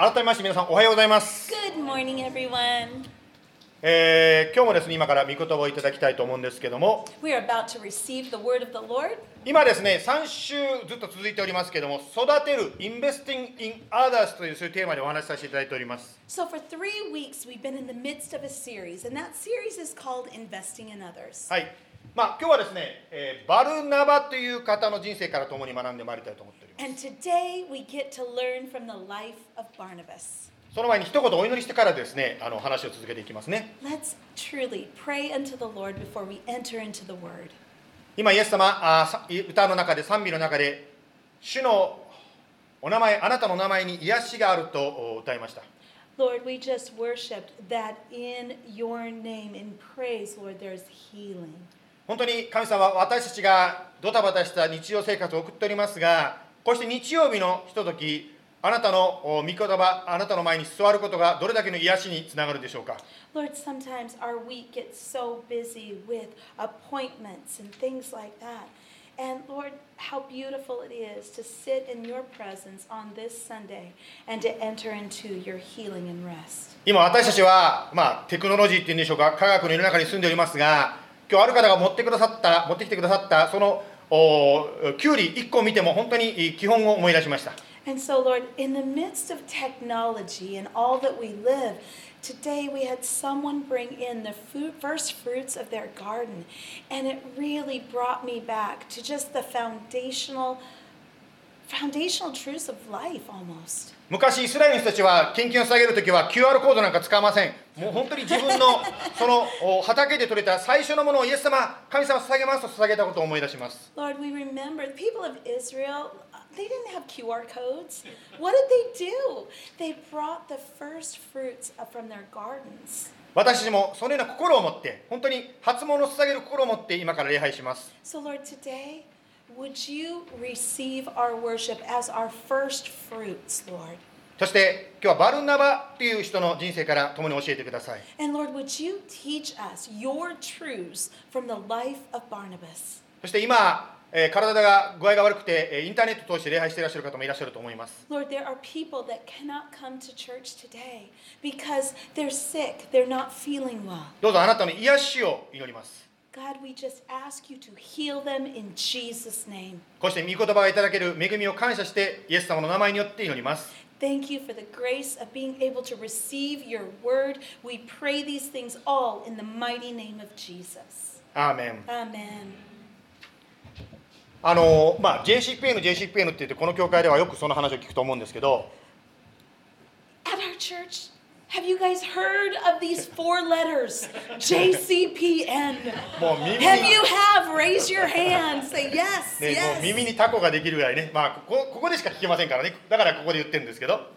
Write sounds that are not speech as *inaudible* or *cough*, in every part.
はい、改めまして皆さんおはようございます。Good morning, everyone. えー今日もですね、今から御言葉をいただきたいと思うんですけども、We are about to receive the word of the Lord. 今ですね、3週ずっと続いておりますけども、育てる、Investing in Others というそういうテーマでお話しさせていただいております。So, for three weeks, we've been in the midst of a series, and that series is called Investing in Others. はい。まあ、今日はですね、バルナバという方の人生から共に学んでまいりたいと思っております。その前に一言お祈りしてからですね、あの話を続けていきますね。今、イエス様あ、歌の中で、賛美の中で、主のお名前、あなたの名前に癒しがあると歌いました。Lord, we just worshiped that in your name, in praise, Lord, there's healing. 本当に神様は私たちがドタバタした日常生活を送っておりますがこうして日曜日のひとときあなたのお御言葉あなたの前に座ることがどれだけの癒しにつながるでしょうか Lord, sometimes our week gets so busy with appointments and things like that. And Lord, how beautiful it is to sit in your presence on this Sunday and to enter into your healing and rest. 今私たちは、まあ、テクノロジーっていうんでしょうか科学の世の中に住んでおりますが今日ある方が持ってくださった持ってきてくださったそのおキュウリ1個を見ても本当に基本を思い出しました And so, Lord, in the midst of technology and all that we live, today we had someone bring in the food, first fruits of their garden. And it really brought me back to just the foundational, foundational truths of life almost. 昔イスラエルの人たちは献金を捧げるときは QR コードなんか使いませんもう本当に自分のそのお畑で採れた最初のものをイエス様神様捧げますと捧げたことを思い出します Lord, we remember the people of Israel, they didn't have QR codes. What did they do? They brought the first fruits from their gardens. 私たちもそのような心を持って本当に初物を捧げる心を持って今から礼拝します So, Lord, today, would you receive our worship as our first fruits, Lord? そして今日はバルナバという人の人生から共に教えてください And Lord, would you teach us your truths from the life of Barnabas? そして今、えー体が具合が悪くてえーインターネットを通して礼拝していらっしゃる方もいらっしゃると思います Lord, there are people that cannot come to church today because they're sick, they're not feeling well. どうぞあなたの癒しを祈ります God, we just ask you to heal them in Jesus' name. こうして御言葉がいただける恵みを感謝してイエス様の名前によって祈ります Thank you for the grace of being able to receive your word. We pray these things all in the mighty name of Jesus. アーメン Amen. あのまあ JCPN JCPN って言ってこの教会ではよくその話を聞くと思うんですけど At our church, have you guys heard of these four letters? JCPN. もう耳に Have you have? Raise your hand. Say yes. ね、もう耳 Yes. にタコができるぐらいね、まあ、ここここでしか聞けませんからねだからここで言ってるんですけど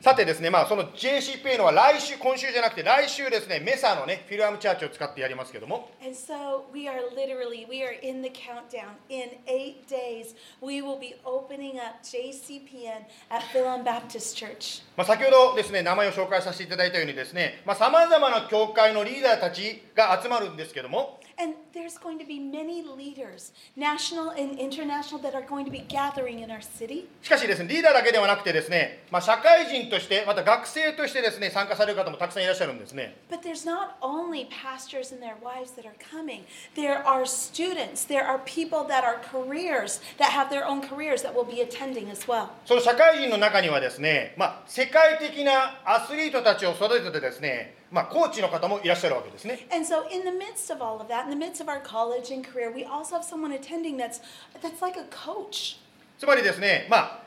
さてですね、まあ、その JCPN は来週今週じゃなくて来週ですねメサのねフィルアムチャーチを使ってやりますけども And so we are literally, we are in the countdown. In eight days, we will be opening up JCPN at Philan Baptist Church. まあ、先ほどですね名前を紹介させていただいたようにですねさまざ、まな教会のリーダーたちが集まるんですけども And there's going to be many leaders, national and international, that are going to be gathering in our city. しかしですねリーダーだけではなくてですね、まあ、社会人としてまた学生としてですね参加される方もたくさんいらっしゃるんですね But there's not only pastors and their wives that are coming. There are students, there are people that are careers, that have their own careers that will be attending as well. その社会人の中にはですね、まあ、世界的なアスリートたちを育ててですね、 まあ、コーチの方もいらっしゃるわけですね And so in the midst of all of that, in the midst of our college and career, we also have someone attending that's that's like a coach. つまりですねまあ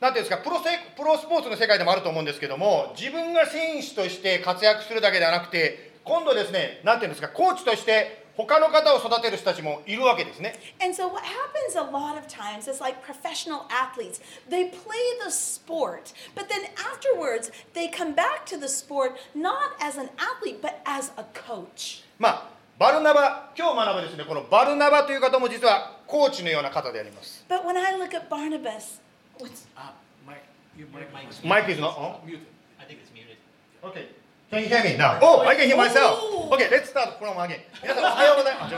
なんていうんですかプロセプロスポーツの世界でもあると思うんですけども自分が選手として活躍するだけではなくて今度ですねなんていうんですかコーチとして他の方を育てる人たちもいるわけですね And so what happens a lot of times is like professional athletes, they play the sport, but then afterwards they come back to the sport not as an athlete but as a coach. まあバルナバ今日学ぶですねこのバルナバという方も実はコーチのような方であります But when I look at Barnabas, what's Uh, Mike, your mic, Mike is not on muted. I think it's muted. Okay Can you hear me now? Oh, I can hear myself. Oh. Okay, let's start from again. 皆さんおはようございます。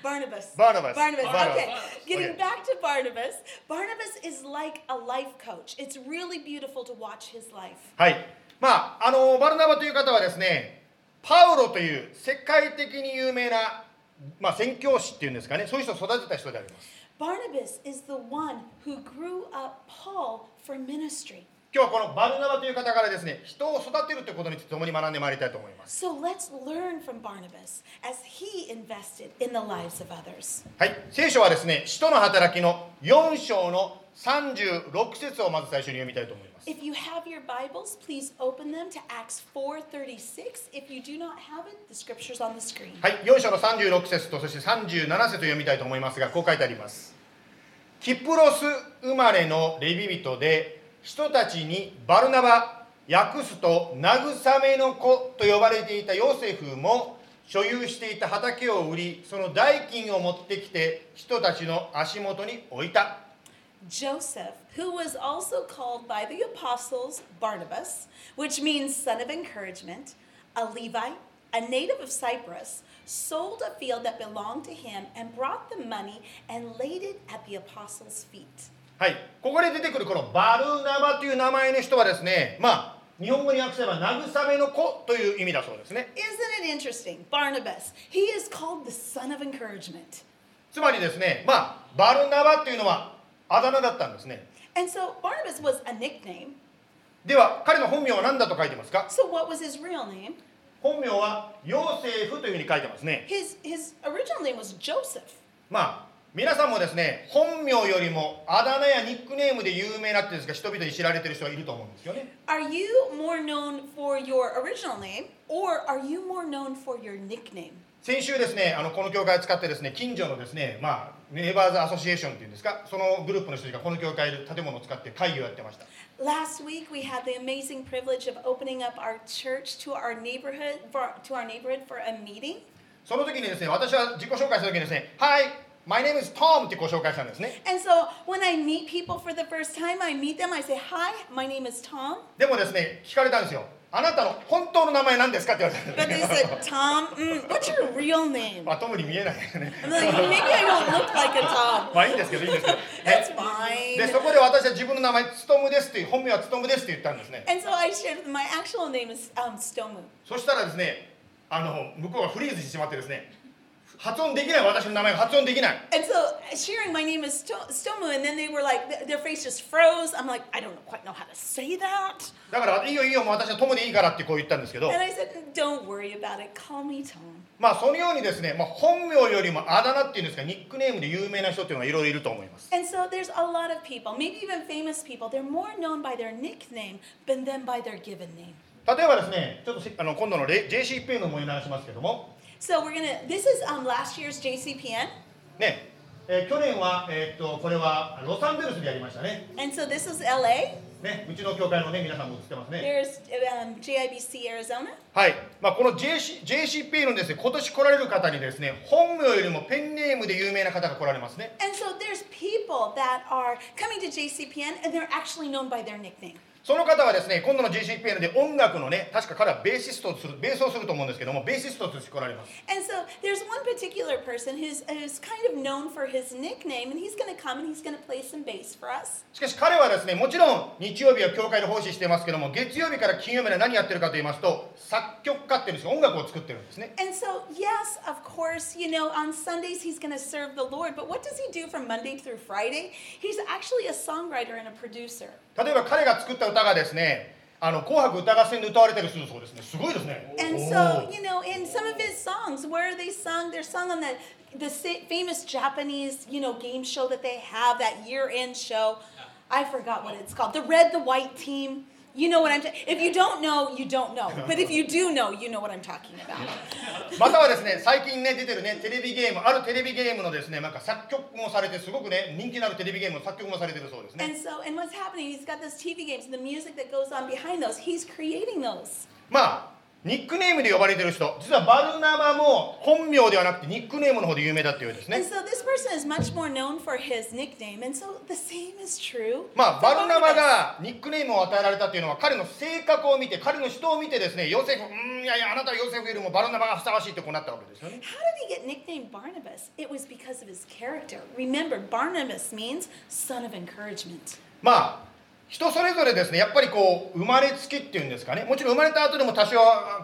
Barnabas. Barnabas. Barnabas. Okay. Getting Okay. back to Barnabas. Barnabas is like a life coach. It's really beautiful to watch his life. はいまああのバルナバという方はですねパウロという世界的に有名な、まあ、宣教師っていうんですかねそういう人を育てた人であります Barnabas is the one who grew up Paul for ministry. 今日はこのバルナバという方からですね人を育てるということについて共に学んでまいりたいと思います So let's learn from Barnabas as he invested in the lives of others. はい聖書はですね使徒の働きの4章の36節をまず最初に読みたいと思います If you have your Bibles, please open them to Acts 4:36. If you do not have it, the scripture's on the screen. はい、4章の36節とそして37節を読みたいと思いますがこう書いてありますキプロス生まれのレビ人で人たちにバルナバ訳すと慰めの子と呼ばれていたヨセフも所有していた畑を売りその代金を持ってきて人たちの足元に置いた Joseph, who was also called by the apostles Barnabas, which means son of encouragement, a Levite, a native of Cyprus, sold a field that belonged to him and brought the money and laid it at the apostles' feet. はい、ここで出てくるこのバルナバという名前の人はですねまあ日本語に訳せば慰めの子という意味だそうですね Isn't it interesting? Barnabas, he is called the son of encouragement. つまりですね、まあ、バルナバっていうのはあだ名だったんですね。And so Barnabas was a nickname. では、彼の本名は何だと書いてますか So what was his real name? 本名はヨセフというふうに書いてますね。His his original name was Joseph. まあ、皆さんもですね、本名よりもあだ名やニックネームで有名なってですか、人々に知られてる人はいると思うんですよね。Are you more known for your original name or are you more known for your nickname? 先週ですね、あのこの教会を使ってですね、近所のですね、まあ、ネイバーズアソシエーションっていうんですか、そのグループの人たちがこの教会で建物を使って会議をやってました。Last week we had the amazing privilege of opening up our church to our neighborhood for, to our neighborhood for a meeting. その時にですね、私は自己紹介した時にですね、Hi, my name is Tom ってご紹介したんですね。And so when I meet people for the first time, I meet them, I say, Hi, my name is Tom. でもですね、聞かれたんですよ。あなたの本当の名前何ですかって言われたん But で they す said, Tom, mm, what's your real name? まあ、トムに見えないですね。I'm like, maybe I don't look like a Tom. まあいいんですけど、いいんですけど。That's ねで、fine. そこで私は自分の名前、つとむですっていう、本名はつとむですって言ったんですね。And so I shared my actual name is um, Stomu. そしたらですね、あの、向こうがフリーズしてしまってですね、発音できない、私の名前が発音できない。And so sharing my name is Sto- Stomu, and then they were like, th- their face just froze. I'm like, I don't quite know how to say that. だから、いいよいいよ、もう私はトムでいいからってこう言ったんですけど And、I said, don't worry about it. Call me Tom. まあそのようにですね、まあ、本名よりもあだ名っていうんですか、ニックネームで有名な人っていうのがいろいろいると思います。And so there's a lot of people, maybe even famous people, they're more known by their nickname than by their given name. 例えばですね、ちょっとせあの今度のレ JCPN の思い流しますけども、So we're gonna. This is um, last year's JCPN, ね、えー去年は、えーっとこれはロサンゼルスでやりましたね。and so this is LA. ね、うちの教会のね、皆さんも映ってますね。There's um, JIBC Arizona. はい、まあ、この JC JCP のですね、今年来られる方にですね、本名よりもペンネームで有名な方が来られますね。And so there's people that are coming to JCPN and they're actually known by their nickname. その方はですね、今度の JCPN で音楽のね、確か彼はベーシストをする、ベースをすると思うんですけども、ベーシストとして来られます。And so there's one particular person who's, who's kind of known for his nickname, and he's going to come and he's going to play some bass for us. しかし彼はですね、もちろん日曜日は教会で奉仕してますけども、月曜日から金曜日で何やってるかと言いますと、作曲家っていうんですよ、音楽を作ってるんですね。And so, yes, of course, you know, on Sundays he's going to serve the Lord, but what does he do from Monday through Friday? He's actually a songwriter and a producer. 例えば彼が作った歌がですね、あの紅白歌合戦で歌われたりするそうですね。すごいですね。And so, you know, in some of his songs, where they sung? They're sung on the the famous Japanese, you know, game show that they have, that year-end show. I forgot what it's called. The red, the white team. You know what I'm talking. If you don't know, you don't know. But if you do know, you know what I'm talking about. またはですね、最近ね出てるねテレビゲーム、あるテレビゲームのですね、なんか作曲もされてすごくね人気のあるテレビゲームの作曲もされてるそうです And ね。so, and what's happening? He's got those TV games and the music that goes on behind those. He's creating those. まあニックネームで呼ばれている人、実はバルナバも本名ではなくてニックネームの方で有名だというんですね。まあ、バルナバがニックネームを与えられたというのは彼の性格を見て、彼の人を見てですね、ヨセフ、んいやいや、あなたはヨセフよりもバルナバがふさわしいとこうなったわけですよね。まあ、人それぞれですねやっぱりこう生まれつきっていうんですかねもちろん生まれた後でも多少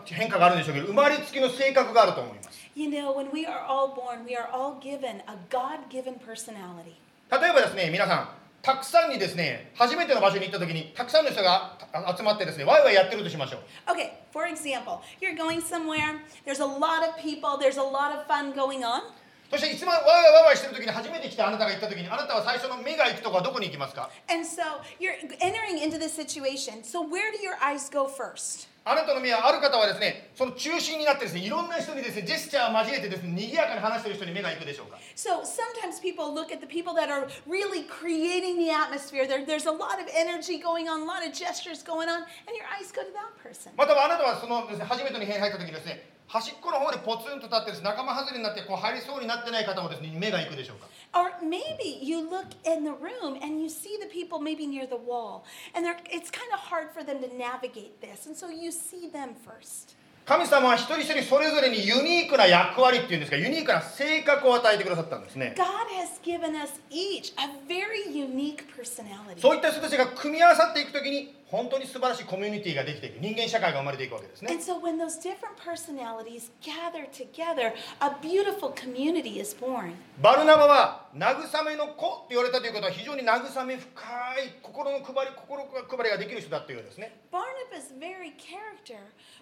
変化があるんでしょうけど生まれつきの性格があると思います You know, when we are all born, we are all given a God given personality. 例えばですね皆さんたくさんにですね初めての場所に行った時にたくさんの人があ集まってですねワイワイやってるとしましょう Okay, for example, you're going somewhere, there's a lot of people, there's a lot of fun going on. そしていつもワイワイワイワイしてる時に初めて来たあなたが行った時にあなたは最初の目が行くとこはどこに行きますか And so you're entering into this situation. So, where do your eyes go first? あなたの目はある方はですねその中心になってですねいろんな人にですねジェスチャーを交えてですね賑やかに話してる人に目が行くでしょうか So sometimes people look at the people that are really creating the atmosphere. There, there's a lot of energy going on, a lot of gestures going on, and your eyes go to that person. またはあなたはそのですね初めての部屋に入った時にですね端っこの方でポツンと立ってですね仲間外れになってこう入りそうになってない方もですね目が行くでしょうか Or maybe you look in the room and you see the people maybe near the wall, and it's kind of hard for them to navigate this, and so you see them first. 神様は一人一人それぞれにユニークな役割っていうんですかユニークな性格を与えてくださったんですね God has given us each a very unique personality. そういった人たちが組み合わさっていくときに本当に素晴らしいコミュニティができていく人間社会が生まれていくわけですね And so when those different personalities gather together, a beautiful community is born. バルナバは慰めの子って言われたということは非常に慰め深い心の配り心配りができる人だっていうですね Barnabas' very character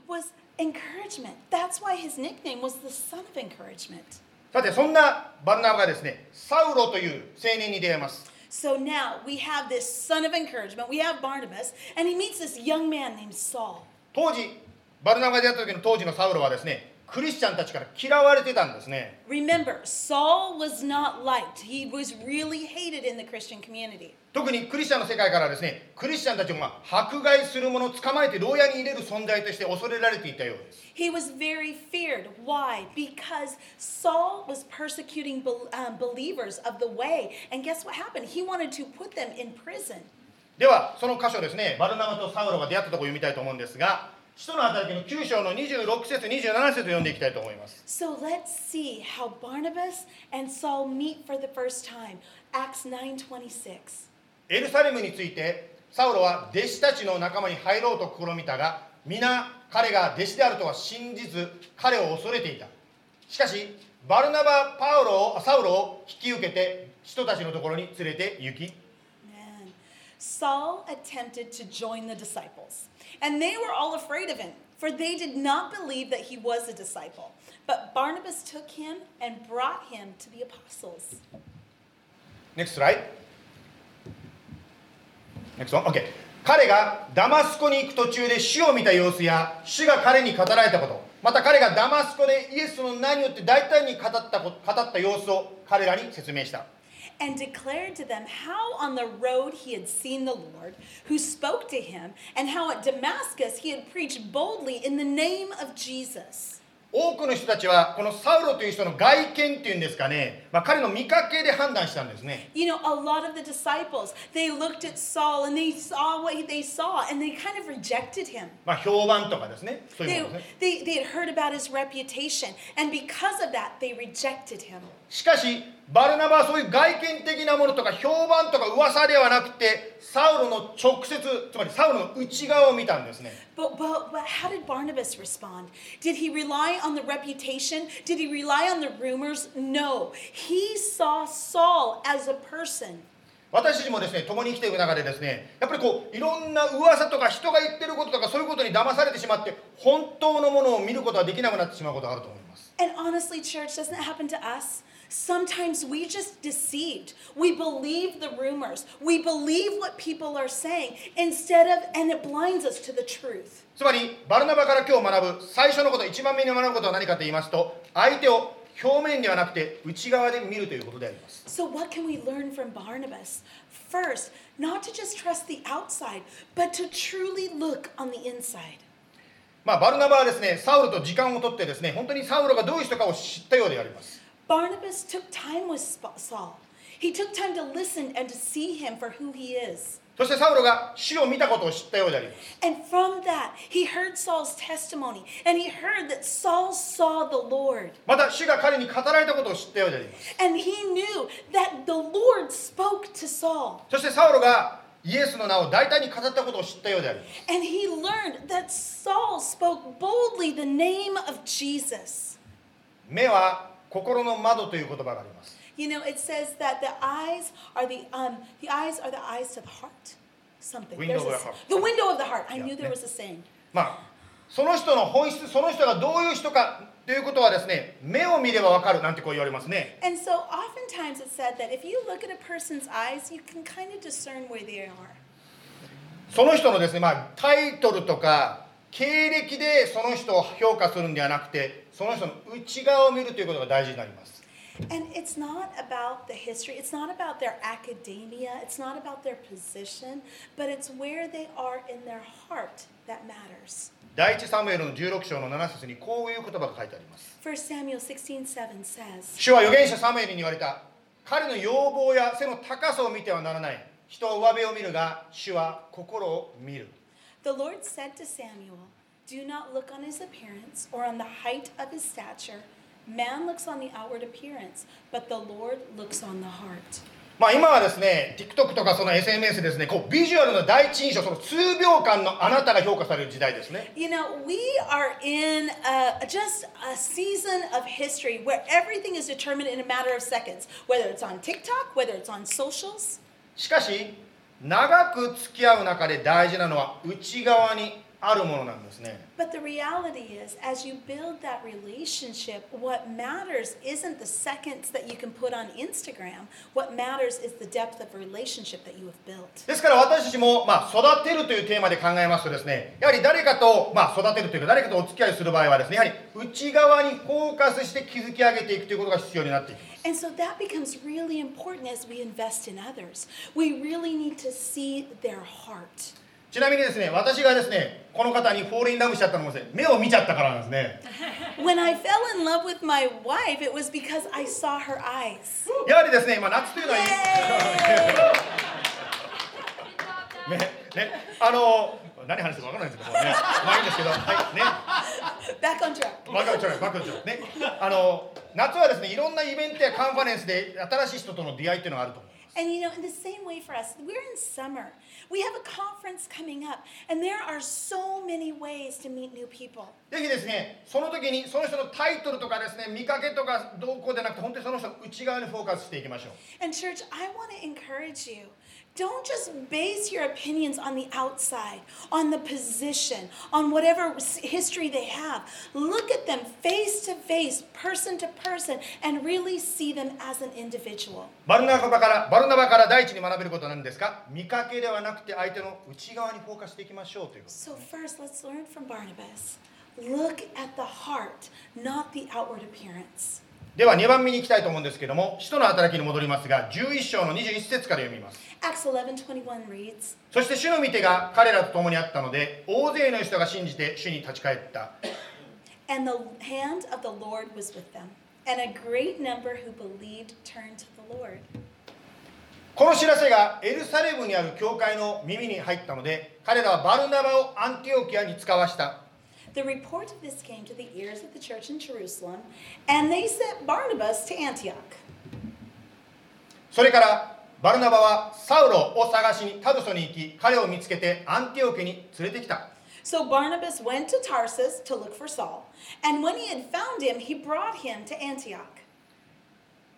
was encouragement. That's why his nickname was the son of encouragement. さてそんなバルナバがですねサウロという青年に出会います So now we have this son of encouragement. We have Barnabas, and he meets this young man named Saul. 当時バルナバが出会った時の当時のサウロはですね クリスチャンたちから嫌われてたんですね Remember, Saul was not liked. He was really hated in the Christian community. 特にクリスチャンの世界からはですねクリスチャンたちをまあ迫害する者捕まえて牢屋に入れる存在として恐れられていたようです He was very feared. Why? Because Saul was persecuting bel- um, believers of the way. And guess what happened? He wanted to put them in prison. ではその箇所ですねバルナバとサウロが出会ったところを読みたいと思うんですが使徒の働きの9章の26節27節を読んでいきたいと思います So let's see how Barnabas and Saul meet for the first time. Acts 9:26. エルサレムについてサウロは弟子たちの仲間に入ろうと試みたが皆彼が弟子であるとは信じず彼を恐れていたしかしバルナバパウロをサウロを引き受けて人たちのところに連れて行き. Saul attempted to join the disciples, and they were all afraid of him, for they did not believe that he was a disciple. But Barnabas took him and brought him to the apostles. Next slide. Next one. OK。彼がダマスコに行く途中で主を見た様子や主が彼に語られたことまた彼がダマスコでイエスの名によって大胆に語ったこ語った様子を彼らに説明した and declared to them how on the road he had seen the Lord, who spoke to him, and how at Damascus he had preached boldly in the name of Jesus. 多くの人たちはこのサウロという人の外見っていうんですかね、まあ、彼の見かけで判断したんですね You know, a lot of the disciples, they looked at Saul and they saw what they saw and they kind of rejected him. まあ評判とかですねそういう They, ものですね they, they had heard about his reputation, and because of that, they rejected him. しかし バルナバはそういう外見的なものとか評判とか噂ではなくてサウロの直接つまりサウロの内側を見たんですね But, but, but how did Barnabas respond? Did he rely on the reputation? Did he rely on the rumors? No. He saw Saul as a person. 私たちもですね共に生きていく中でですねやっぱりこういろんな噂とか人が言ってることとかそういうことに騙されてしまって本当のものを見ることはできなくなってしまうことがあると思います And honestly, church, doesn't it happen to us? Sometimes we just deceived. We believe the rumors. We believe what people are saying instead of, and it blinds us to the truth. つまりバルナバから今日学ぶ最初のこと一番目に学ぶことは何かと言いますと相手を表面ではなくて内側で見るということであります So, what can we learn from Barnabas? First, not to just trust the outside, but to truly look on the inside. まあ、バルナバはですねサウルと時間を取ってですね本当にサウルがどういう人かを知ったようであります Barnabas took time with Sp- Saul. He took time to listen and to see him for who he is. そしてサウルが主を見たことを知ったようであります And from that, he heard Saul's testimony and he heard that Saul saw the Lord. また主が彼に語られたことを知ったようであります And he knew that the Lord spoke to Saul. そしてサウルがイエスの名を大胆に語ったことを知ったようであります And he learned that Saul spoke boldly the name of Jesus. 目は 心の窓という言葉があります You know, it says that the eyes are the um the eyes are the eyes to the heart. Something. Window of the heart. The window of the heart. I knew there was a saying. まあその人の本質その人がどういう人かということはですね目を見ればわかるなんてこう言われますね And so oftentimes it's said that if you look at a person's eyes, you can kind of discern where they are. その人のですね、まあ、タイトルとか経歴でその人を評価するんではなくてその人の内側を見るということが大事になります And it's not about the history, it's not about their academia, it's not about their position, but it's where they are in their heart that matters. 第一サムエルの16章の7節にこういう言葉が書いてあります1 Samuel 16 7 says, 主は預言者サムエルに言われた彼の要望や背の高さを見てはならない人は上辺を見るが主は心を見る The Lord said to Samuel, Do not look on his appearance or on the height of his stature. Man looks on the outward appearance, but the Lord looks on the heart. まあ今はですね TikTok とかその SNS ですねこうビジュアルの第一印象その数秒間のあなたが評価される時代ですね You know, we are in a, just a season of history where everything is determined in a matter of seconds, whether it's on TikTok, whether it's on socials. しかし長く付き合う中で大事なのは内側に あるものなんですね But the reality is, as you build that relationship, what matters isn't the seconds that you can put on Instagram. What matters is the depth of relationship that you have built. ですから私たちも、まあ、育てるというテーマで考えますとですねやはり誰かと、まあ、育てるというか誰かとお付き合いする場合はですねやはり内側にフォーカスして築き上げていくということが必要になっていきます And so that becomes really important as we invest in others. We really need to see their heart. ちなみにですね私がですねこの方に fall in love しちゃったのもですね目を見ちゃったからなんですね When I fell in love with my wife, it was because I saw her eyes. やはりですね、まあ、夏というのは Yay! *laughs* ねねあの何話してるか分からないんですけどねまあいいんですけどはいね Back on track. バカウチョイバカウチョイねあの夏はですねいろんなイベントやカンファレンスで新しい人との出会いっていうのがあると思う And you know, in the same way for us, we're in summer. We have a conference coming up, and there are so many ways to meet new people. ぜひですねその時にその人のタイトルとかですね見かけとかどうこうでなくて本当にその人の内側にフォーカスしていきましょう And, church, I want to encourage you. Don't just base your opinions on the outside, on the position, on whatever s- history they have. Look at them face to face, person to person, and really see them as an individual. バルナバからバルナバから第一に学べることは何ですか見かけではなくて相手の内側にフォーカスしていきましょうということ So, first, let's learn from Barnabas. Look at the heart, not the outward appearance. では2番目に行きたいと思うんですけども使徒の働きに戻りますが11章の21節から読みます。Acts 11:21 reads, そして主の御手が彼らと共にあったので大勢の人が信じて主に立ち返った。And the hand of the Lord was with them, and a great number who believed turned to the Lord. この知らせがエルサレムにある教会の耳に入ったので彼らはバルナバをアンティオキアに使わした The report of this came to the ears of the church in Jerusalem, and they sent Barnabas to Antioch. それからバルナバはサウロを探しにタルソに行き彼を見つけてアンティオキアに連れてきた So Barnabas went to Tarsus to look for Saul, and when he had found him, he brought him to Antioch.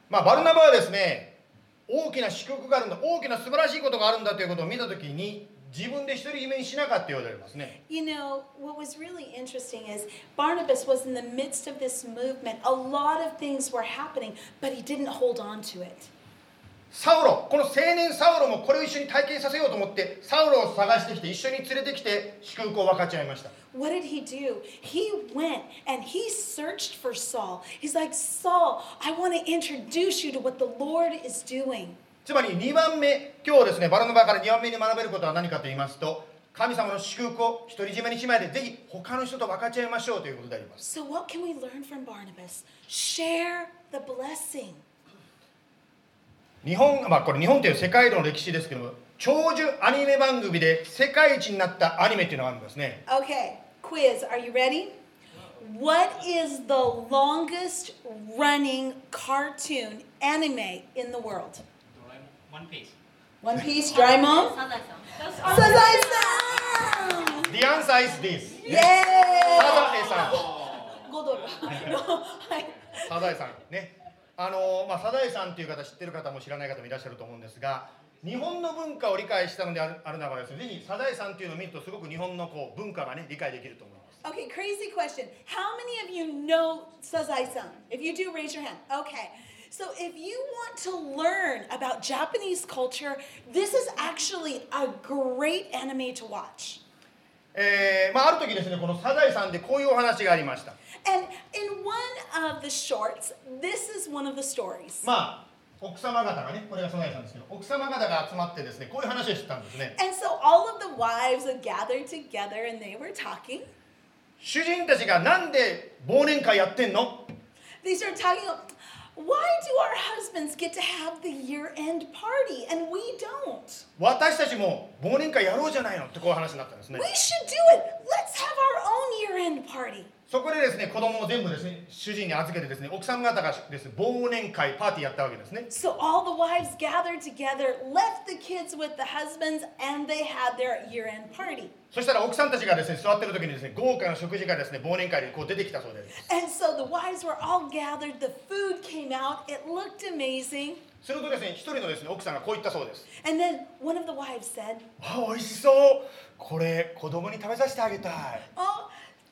まあバルナバはですね大きな祝福があるんだ大きな素晴らしいことがあるんだということを見た時に自分で一人夢にしなかったようでありますね You know, what was really interesting is Barnabas was in the midst of this movement. A lot of things were happening, but he didn't hold on to it. サウロこの青年サウロもこれを一緒に体験させようと思ってサウロを探してきて一緒に連れてきて祝福を分かち合いました What did he do? He went and he searched for Saul. He's like, Saul, I want to introduce you to what the Lord is doing. つまり2番目今日ですねバルナバから2番目に学べることは何かと言いますと神様の祝福を独り占めにしないでぜひ他の人と分かち合いましょうということであります So, what can we learn from Barnabas? Share the blessing. 日本まあこれ日本という世界の歴史ですけども長寿アニメ番組で世界一になったアニメっていうのがあるんですね Okay, quiz. Are you ready? What is the longest running cartoon anime in the world? One piece. One Piece, Doraemon? サ *laughs* ザエさん Sazae-san! The answer is this Yay! サザエさん5ドル。はい。サザエさんねあのまあサザエさんっていう方知ってる方も知らない方もいらっしゃると思うんですが日本の文化を理解したのであるあるならばですねぜひサザエさんっていうのを見るとすごく日本のこう文化がね理解できると思います Okay, crazy question. How many of you know Sazae-san? If you do, raise your hand. Okay. So if you want to learn about Japanese culture, this is actually a great anime to watch. えーまあ、ある時ですねこのサザエさんでこういうお話がありました And in one of the shorts, this is one of the stories. まあ奥様方がねこれがサザエさんですけど奥様方が集まってですねこういう話をしてたんですね And so all of the wives had gathered together and they were talking. 主人たちがなんで忘年会やってんの They started talking about why do our husbands get to have the year end party and we don't? 私たちも忘年会やろうじゃないのってこういう話になったんですね We should do it. Let's have our own year end party. そこでですね子供を全部ですね主人に預けてですね奥さん方がですね忘年会パーティーやったわけですね So all the wives gathered together, left the kids with the husbands, and they had their year end party. そしたら奥さんたちがですね座ってる時にですね豪華な食事がですね忘年会でこう出てきたそうです And so the wives were all gathered, the food came out, it looked amazing. するとですね一人のですね奥さんがこう言ったそうです And then one of the wives said, あ美味しそうこれ子供に食べさせてあげたい Oh,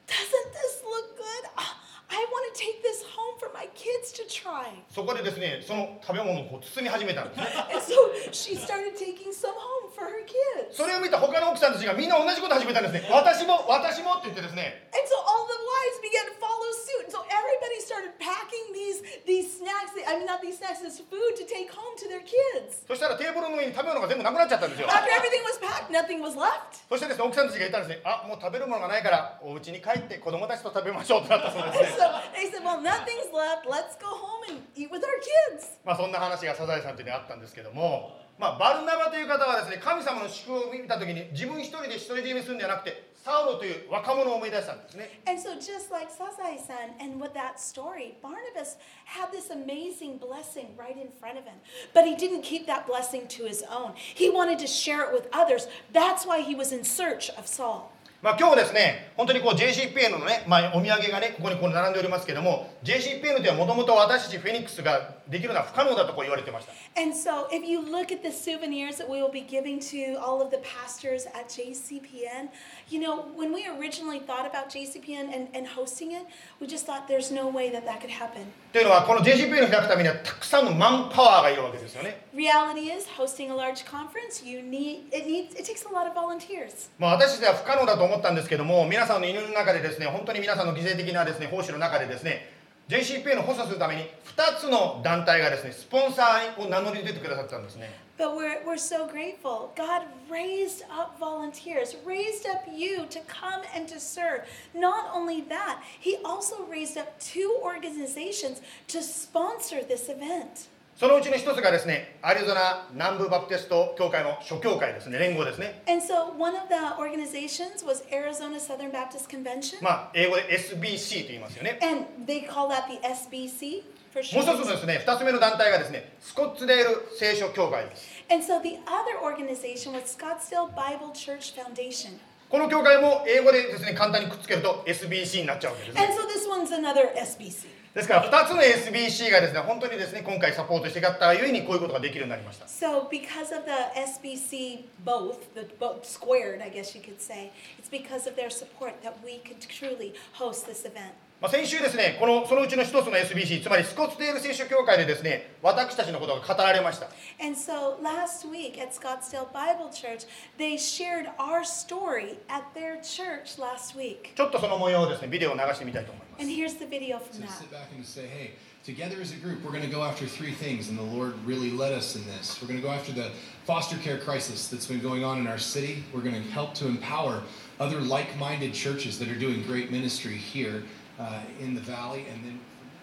doesn't this look good? Ah, I want to take this home for my kids to try. そこでですねその食べ物をこう包み始めたんですね And so she started taking some home for her kids. それを見た他の奥さんたちがみんな同じこと始めたんですね私も私もって言ってですね And so all the wives began to follow suit. And so everybody started packing these these snacks. I mean, not these snacks, this food to take home to their kids. そしたらテーブルの上に食べ物が全部なくなっちゃったんですよ After everything was packed, nothing was left. そしてですね奥さんたちが言ったんですねあもう食べるものがないからお家に帰って子供たちと食べましょうとなったそうですね so they said, "Well, nothing's left. Let's go home and eat with our kids." まあそんな話がサザエさんというのにあったんですけどもまあバルナバという方はですね神様の祝福を見た時に自分一人で独り占めするんじゃなくてサウロという若者を思い出したんですね And so, just like Sasai-san, and with that story, Barnabas had this amazing blessing right in front of him. But he didn't keep that blessing to his own. He wanted to share it with others. That's why he was in search of Saul. まあ今日ですね本当にこう JCPN のね、まあ、お土産がねここにこう並んでおりますけども JCPN ではもともと私たちフェニックスができるのは不可能だとこう言われてました And so, if you look at the souvenirs that we will be giving to all of the pastors at JCPN, you know, when we originally thought about JCPN and, and hosting it, we just thought there's no way that that could happen. というのはこの JCPN を開くためにはたくさんのマンパワーがいるわけですよね Reality is, hosting a large conference, you need it needs it takes a lot of volunteers. まあ私たちは不可能だと思ったんですけども皆さんの祈りの中でですね本当に皆さんの犠牲的なですね奉仕の中でですね JCPN を補佐するために2つの団体がですねスポンサーを名乗り出てくださったんですね But we're, we're so grateful. God raised up volunteers, raised up you to come and to serve. Not only that, He also raised up two organizations to sponsor this event. そのうちの一つがですねアリゾナ南部バプテスト教会の諸教会ですね連合ですね And so one of the organizations was Arizona Southern Baptist Convention, まあ英語で SBC と言いますよね and they call that the SBC for もう.一つのですね2つ目の団体がですねスコッツデール聖書教会です And so the other organization was Scottsdale Bible Church Foundation. この教会も英語でですね簡単にくっつけると SBC になっちゃうわけですね And so this one's another SBC. ですから2つの SBC がですね本当にですね今回サポートしてやったがゆえにこういうことができるようになりました So because of the SBC both, the both squared, I guess you could say, it's because of their support that we could truly host this event. まあ、先週ですねこのそのうちの一つの SBC つまりスコッツデール聖書教会でですね私たちのことが語られました And so last week at Scottsdale Bible Church, they shared our story at their church last week. ちょっとその模様をですねビデオを流してみたいと思います And here's the video from to that. sit back and say, hey, Together as a group, we're going to go after three things, and the Lord really led us in this. We're going to go after the foster care crisis that's been going on in our city. We're going to help to empower other like minded churches that are doing great ministry here uh, in the valley. And then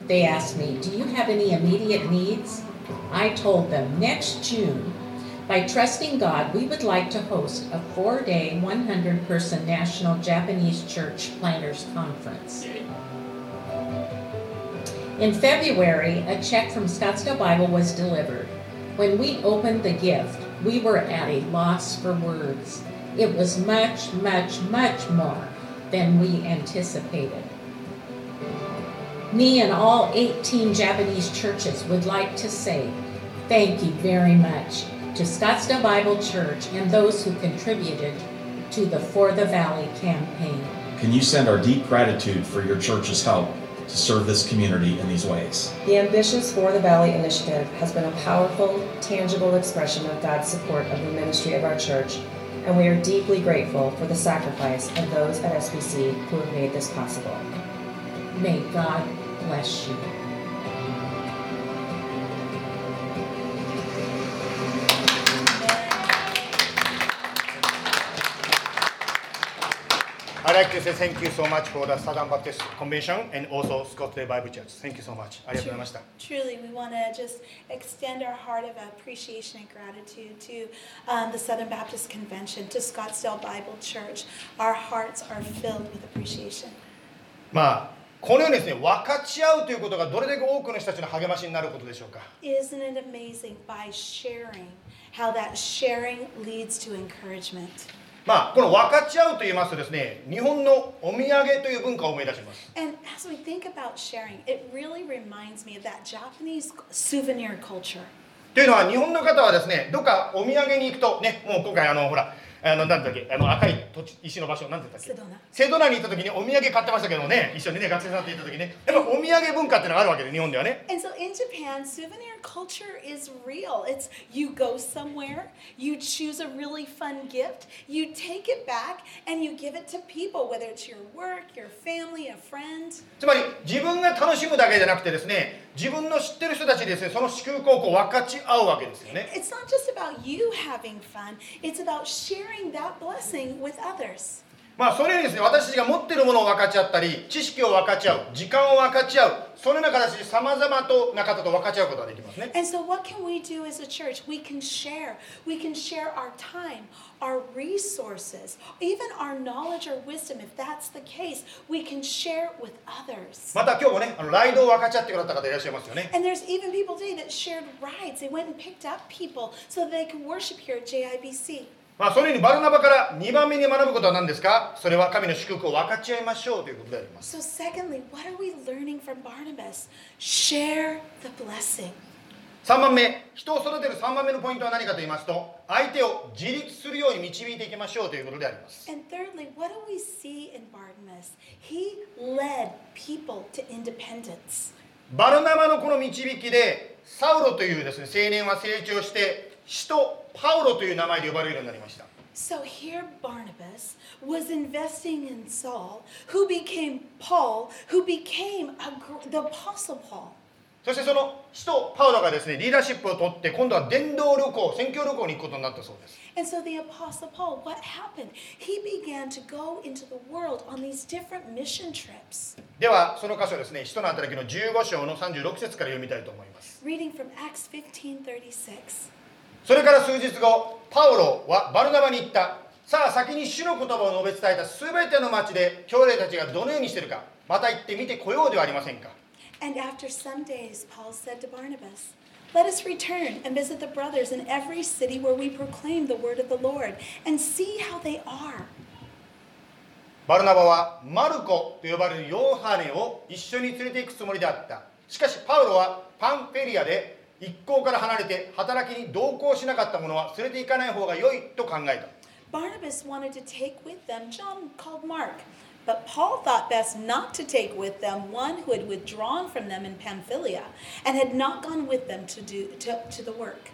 They asked me, Do you have any immediate needs? I told them next June, by trusting God, we would like to host a four day, 100 person National Japanese Church Planners Conference. In February, a check from Scottsdale Bible was delivered. When we opened the gift, we were at a loss for words. It was much, much, much more than we anticipated. Me and all 18 Japanese churches would like to say thank you very much to Scottsdale Bible Church and those who contributed to the For the Valley campaign. Can you send our deep gratitude for your church's help to serve this community in these ways? The Ambitious For the Valley initiative has been a powerful, tangible expression of God's support of the ministry of our church, and we are deeply grateful for the sacrifice of those at SBC who have made this possible. May God bless you. I'd like to say thank you so much for the Southern Baptist Convention and also Scottsdale Bible Church. Thank you so much. ありがとうございました。 Truly, we want to just extend our heart of appreciation and gratitude to um, the Southern Baptist Convention, to Scottsdale Bible Church. Our hearts are filled with appreciation. まあ このようにですね分かち合うということがどれだけ多くの人たちの励ましになることでしょうか。Isn't it amazing by sharing how that sharing leads to encouragement? まあこの分かち合うと言いますとですね日本のお土産という文化を思い出します。And as we think about sharing, it really reminds me of that Japanese souvenir culture. というのは日本の方はですねどっかお土産に行くとねもう今回あのほらあのなんだっけあの赤い土地石の場所なんて言っけセドナに行った時にお土産買ってましたけどもね一緒にね学生さんと行った時ねやっぱお土産文化っていうのがあるわけで日本ではね And so in Japan, souvenir culture is real. It's you go somewhere, you choose a really fun gift, you take it back, and you give it to people, whether it's your work, your family, a friend. つまり自分が楽しむだけじゃなくてですね自分の知ってる人たちですねその祝福をこう分かち合うわけですよね It's not just about you having fun, it's about sharing that blessing with others. まあそれよりですね私たちが持っているものを分かち合ったり知識を分かち合う時間を分かち合うそのような形でさまざまとな方と分かち合うことができますね And so, what can we do as a church? We can share. We can share our time, our resources, even our knowledge or wisdom. If that's the case, we can share with others. また今日もねあのライドを分かち合ってくださった方いらっしゃいますよね And there's even people today that shared rides. They went and picked up people so that they could worship here at JIBC. まあそのようにバルナバから2番目に学ぶことは何ですか？それは神の祝福を分かち合いましょうということであります So, secondly, what are we learning from Barnabas? Share the blessing. 3番目人を育てる3番目のポイントは何かと言いますと相手を自立するように導いていきましょうということであります And thirdly, what do we see in Barnabas? He led people to independence. バルナバのこの導きでサウロというですね青年は成長して使徒パウロという名前で呼ばれるようになりました So here Barnabas was investing in Saul, who became Paul, who became a, the Apostle Paul. そしてその使徒パウロがですねリーダーシップを取って今度は伝道旅行宣教旅行に行くことになったそうです And so the Apostle Paul, what happened? He began to go into the world on these different mission trips. ではその箇所ですね使徒の働きの15章の36節から読みたいと思います Reading from Acts 15:36. それから数日後パウロはバルナバに行ったさあ先に主の言葉を述べ伝えた全ての町で兄弟たちがどのようにしているかまた行って見てこようではありませんか And after some days, Paul said to Barnabas, Let us return and visit the brothers in every city where we proclaim the word of the Lord and see how they are. バルナバはマルコと呼ばれるヨハネを一緒に連れて行くつもりであったしかしパウロはパンフェリアで一行から離れて働きに同行しなかった者は連れて行かない方が良いと考えた Barnabas wanted to take with them John called Mark, but Paul thought best not to take with them one who had withdrawn from them in Pamphylia and had not gone with them to do to, to the work.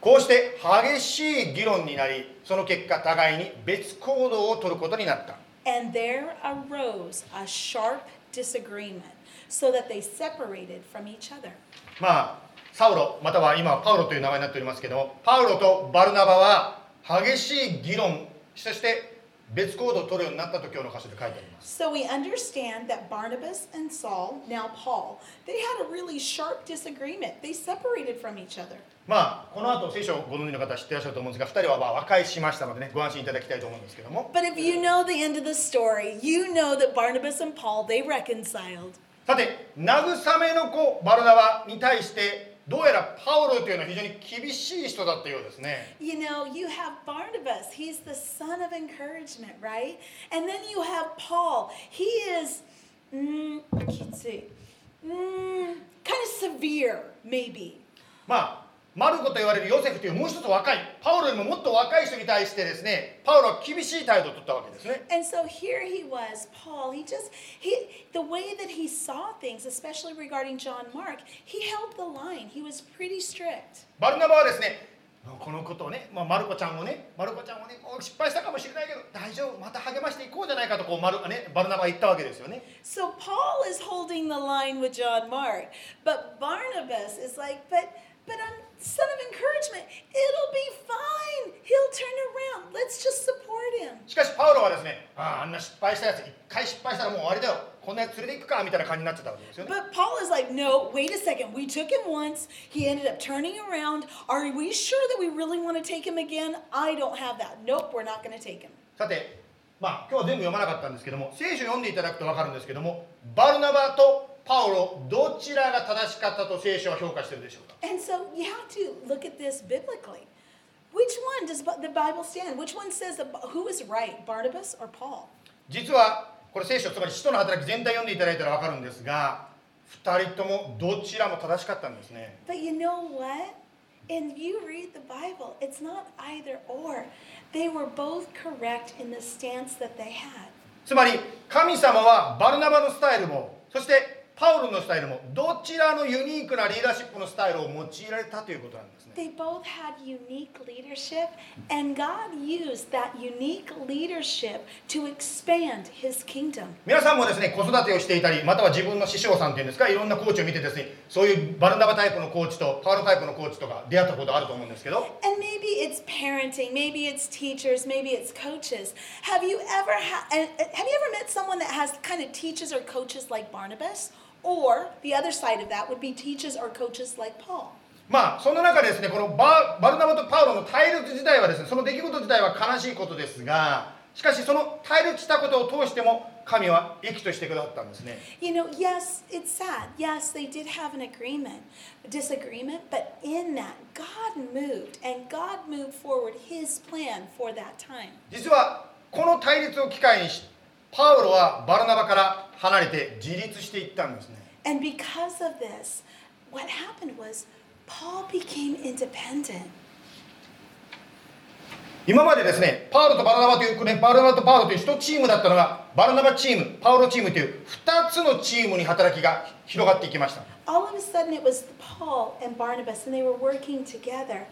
こうして激しい議論になりその結果互いに別行動を取ることになった And there arose a sharp disagreement. so that they separated from each other. まあサウロまたは今はパウロという名前になっておりますけどもパウロとバルナバは激しい議論そして別行動を取るようになったと今日の箇所で書いてあります So we understand that Barnabas and Saul, now Paul, they had a really sharp disagreement. They separated from each other. まあこの後聖書をご存知の方は知ってらっしゃると思うんですが2人はまあ和解しましたのでねご安心いただきたいと思うんですけども But if you know the end of the story, you know that Barnabas and Paul, they reconciled. さて慰めの子バルナバに対してどうやらパウロというのは非常に厳しい人だったようですね You know, you have Barnabas, he's the son of encouragement, right? And then you have Paul, he is, mm, kitsu, mm, kind of severe, maybe. まあマルコと言われるヨセフというもう一つ若いパウロよりももっと若い人に対してですねパウロは厳しい態度を取ったわけですね And so here he was, Paul. He just he the way that he saw things, especially regarding John Mark, he held the line. He was pretty strict. バルナバはですねこのことをね、まあ、マルコちゃんをねマルコちゃんをねもう失敗したかもしれないけど大丈夫また励ましていこうじゃないかとこうマル、ね、バルナバは言ったわけですよね So Paul is holding the line with John Mark, but Barnabas is like, but but I'm son of encouragement. It'll be fine. He'll turn around. Let's just support him. しかしパウロはですねあああんな失敗したやつ一回失敗したらもう終わりだよこんなやつ連れて行くかみたいな感じになってたわけですよね But Paul is like, no, wait a second. We took him once. He ended up turning around. Are we sure that we really want to take him again? I don't have that. Nope, we're not going to take him. さてまあ今日は全部読まなかったんですけども聖書を読んでいただくと分かるんですけどもバルナバとパウロどちらが正しかったと聖書は評価してるでしょうか And so you have to look at this biblically. Which one does the Bible stand? Which one says who is right, Barnabas or Paul? 実はこれ聖書つまり使徒の働き全体読んでいただいたら分かるんですが2人ともどちらも正しかったんですね But you know what? And you read the Bible, it's not either or. They were both correct in the stance that they had. つまり神様はバルナバのスタイルもそしてパウロのスタイルもどちらのユニークなリーダーシップのスタイルを用いられたということなんですね They both had unique leadership, and God used that unique leadership to expand His kingdom. 皆さんもですね子育てをしていたりまたは自分の師匠さんっていうんですかいろんなコーチを見てですねそういうバルナバタイプのコーチとパウロタイプのコーチとか出会ったことあると思うんですけど And maybe it's parenting, maybe it's teachers, maybe it's coaches. Have you ever ha- have you ever met someone that has kind of teachers or coaches like Barnabas? Or the other side of that would be teachers or coaches like Paul. まあその中でですねこのババルナバとパウロの対立自体はですねその出来事自体は悲しいことですがしかしその対立したことを通しても神は益としてくださったんですね You know, yes, it's sad. Yes, they did have an agreement, a disagreement, but in that, God moved and God moved forward his plan for that time. 実はこの対立を機会にしパウロはバルナバから離れて自立していったんですね And because of this, what happened was Paul became independent. 今までですねパウロとバルナバという、ね、バルナバとパウロという1チームだったのがバルナバチームパウロチームという2つのチームに働きが広がっていきました All of a sudden, it was Paul and Barnabas, and they were working together.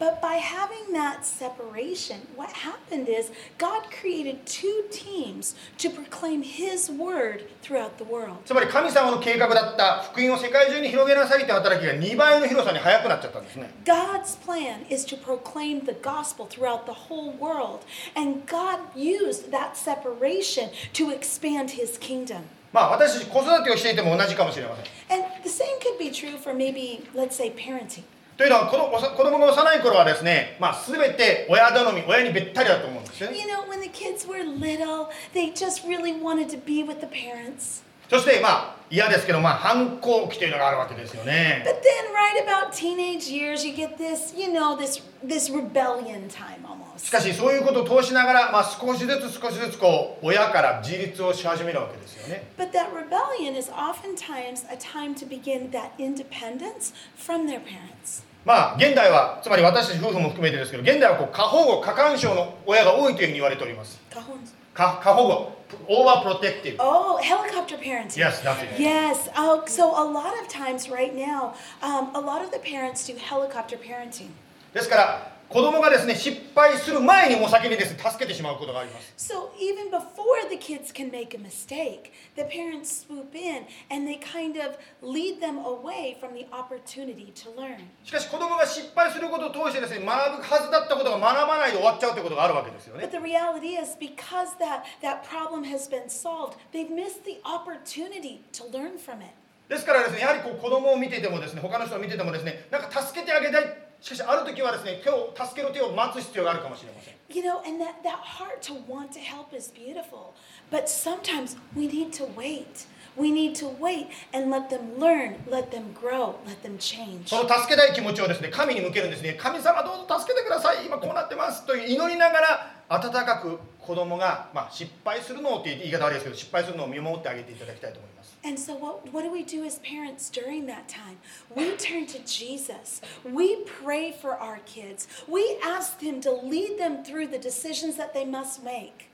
But by having that separation, what happened is God created two teams to proclaim His word throughout the world. つまり神様の計画だった福音を世界中に広げなさいという働きが2倍の広さに速くなっちゃったんですね God's plan is to proclaim the gospel throughout the whole world. And God used that separation to expand his kingdom. まあ私たち子育てをしていても同じかもしれません And the same could be true for maybe, let's say, parenting. というのは子どおさ子供が幼い頃はですね、まあ、全て親頼み親にべったりだと思うんですよね You know, when the kids were little, they just really wanted to be with the parents. そしてまあ嫌ですけど、まあ、反抗期というのがあるわけですよね But then, right about teenage years, you get this, you know, this this rebellion time し almost. かしそういうことを通しながら、まあ、少しずつ少しずつこう親から自立をし始めるわけですよね But that rebellion is oftentimes a time to begin that independence from their parents. まあ現代はつまり私たち夫婦も含めてですけど現代はこう過保護過干渉の親が多いというふうに言われております過保護オーバープロテクティブ Oh, helicopter parenting. Yes, that's it. Yes. Oh, so a lot of times right now, um, a lot of the parents do helicopter parenting. ですから子供がですね失敗する前にもう先にですね助けてしまうことがあります So even before the kids can make a mistake, the parents swoop in and they kind of lead them away from the opportunity to learn. しかし子供が失敗することを通してですね学ぶはずだったことが学ばないで終わっちゃうということがあるわけですよね But the reality is, because that, that problem has been solved, they've missed the opportunity to learn from it. ですからですねやはりこう子供を見ててもですね他の人を見ててもですねなんか助けてあげたいしかしある時はですね手を助ける手を待つ必要があるかもしれません You know, and that, that heart to want to help is beautiful. But sometimes we need to wait. We need to wait and let them learn, let them grow, let them change. その助けたい気持ちをですね神に向けるんですね神様どうぞ助けてください今こうなってますと祈りながら温かく子供がまあ失敗するのをって言い方悪いですけど失敗するのを見守ってあげていただきたいと思います And so, what, what do we do as parents during that time? We turn to Jesus. We pray for our kids. We ask Him to lead them through the decisions that they must make.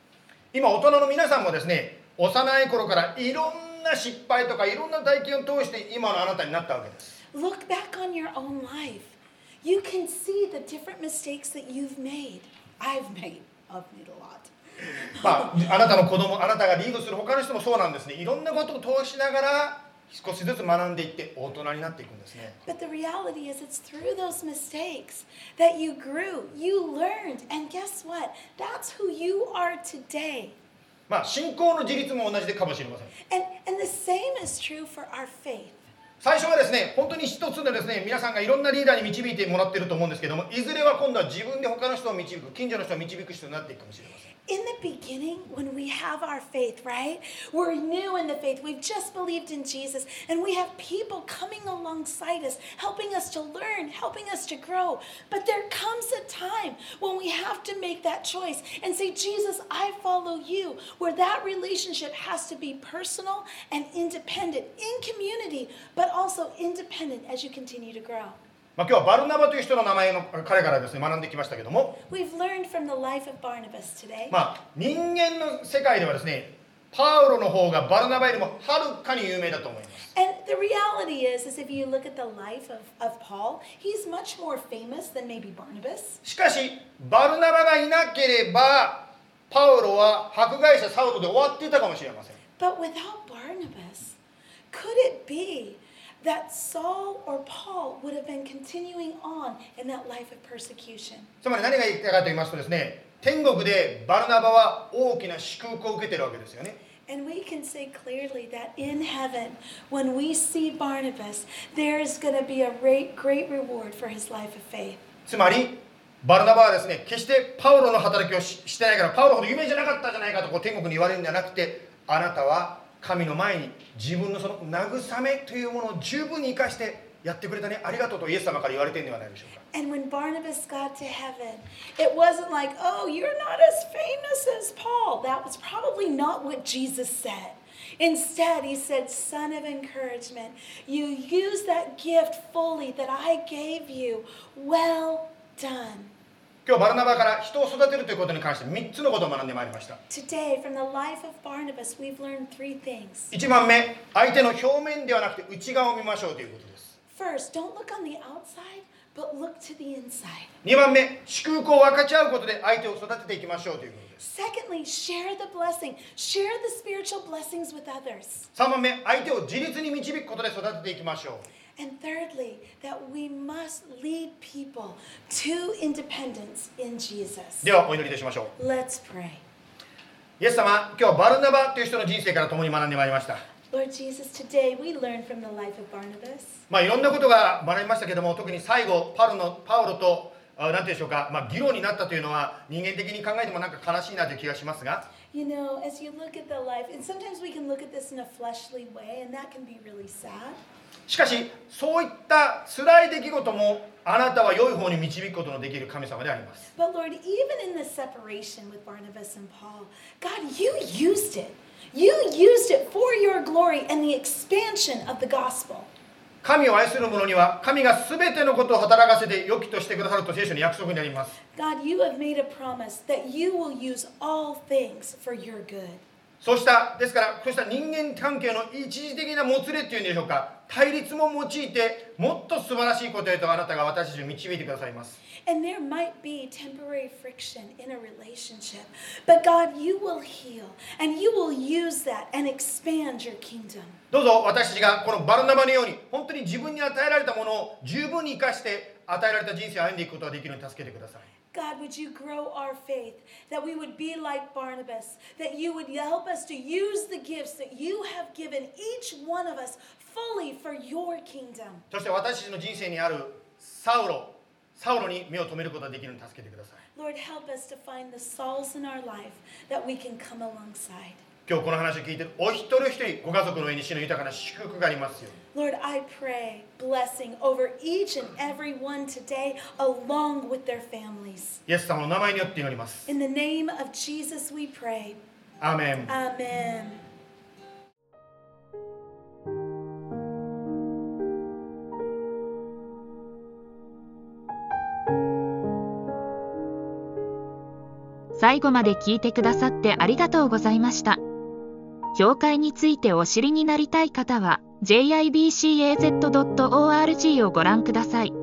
今大人の皆さんもですね幼い頃からいろんな失敗とかいろんな体験を通して今のあなたになったわけです Look back on your own life. You can see the different mistakes that you've made. I've made. I've made a lot. まあ、あなたの子供あなたがリードする他の人もそうなんですねいろんなことを通しながら少しずつ学んでいって大人になっていくんですね But the reality is, it's through those mistakes that you grew, you learned, and guess what? That's who you are today. まあ信仰の自立も同じでかもしれません And, and the same is true for our faith. 最初はですね本当に一つでですね皆さんがいろんなリーダーに導いてもらってると思うんですけどもいずれは今度は自分で他の人を導く近所の人を導く人になっていくかもしれません In the beginning, when we have our faith, right? We're new in the faith. We've just believed in Jesus, and we have people coming alongside us, helping us to learn, helping us to grow. But there comes a time when we have to make that choice and say, Jesus, I follow you, where that relationship has to be personal and independent in community, but also independent as you continue to grow. まあ今日はバルナバという人の名前の彼からですね学んできましたけども、まあ人間の世界ではですね、パウロの方がバルナバよりもはるかに有名だと思います。しかし、バルナバがいなければ、パウロは迫害者サウロで終わっていたかもしれません。That Saul or Paul would have been continuing on in that life of persecution? つまり何が言いたいかと言いますとですね天国でバルナバは大きな祝福を受けてるわけですよね And we can say clearly that in heaven, when we see Barnabas, there is going to be a great, great reward for his life of faith. つまりバルナバはですね決してパウロの働きをししてないからパウロほど有名じゃなかったじゃないかとこう天国に言われるんじゃなくてあなたは神の前に自分のその慰めというものを十分に生かしてやってくれたねありがとうとイエス様から言われてるんではないでしょうか And when Barnabas got to heaven, it wasn't like, oh, you're not as famous as Paul. That was probably not what Jesus said. Instead, he said, Son of encouragement, you used that gift fully that I gave you. Well done. 今日バルナバから人を育てるということに関して3つのことを学んでまいりました。Today, 1番目、相手の表面ではなくて内側を見ましょうということです。二2番目、祝福を分かち合うことで相手を育てていきましょうということです。Secondly, share the blessing. Share the 番目、相手を自立に導くことで育てていきましょう。And thirdly, that we must lead people to independence in Jesus. ではお祈りいたしましょう Let's pray. イエス様今日はバルナバという人の人生から共に学んでまいりました Lord Jesus, today we learn from the life of Barnabas. まあいろんなことが学びましたけども特に最後パウロのパウロとあなんていうんでしょうか、まあ、議論になったというのは人間的に考えてもなんか悲しいなという気がしますが You know, as you look at the life, and sometimes we can look at this in a fleshly way, and that can be really sad. しかしそういった辛い出来事もあなたは良い方に導くことのできる神様であります But Lord, even in the separation with Barnabas and Paul, God, you used it. You used it for your glory and the expansion of the gospel. 神を愛する者には神が全てのことを働かせて良きとしてくださると聖書に約束にあります God, you have made a promise that you will use all things for your good. そうしたですからそうした人間関係の一時的なもつれっていうんでしょうか対立も用いてもっと素晴らしいことへとあなたが私たちを導いてくださいます And there might be temporary friction in a relationship, but God, you will heal and you will use that and expand your kingdom. どうぞ私たちがこのバルナバのように本当に自分に与えられたものを十分に生かして与えられた人生を歩んでいくことができるように助けてください God, would you grow our faith that we would be like Barnabas, that you would help us to use the gifts that you have given each one of us fully for your kingdom. そして私たちの人生にあるサウロサウロに目を留めることができるように助けてください Lord, help us to find the souls in our life that we can come alongside. 今日この話を聞いているお一人一人ご家族の上に死の豊かな祝福がありますよ Lord, I pray blessing over each and every one today, along with their families. イエス様の名前によって祈ります In the name of Jesus, we pray. アーメン Amen. 最後まで聞いてくださってありがとうございました。教会についてお知りになりたい方は jibcaz.org をご覧ください。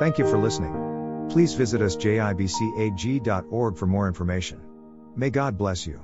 Thank you for listening. Please visit us jibcag.org for more information. May God bless you.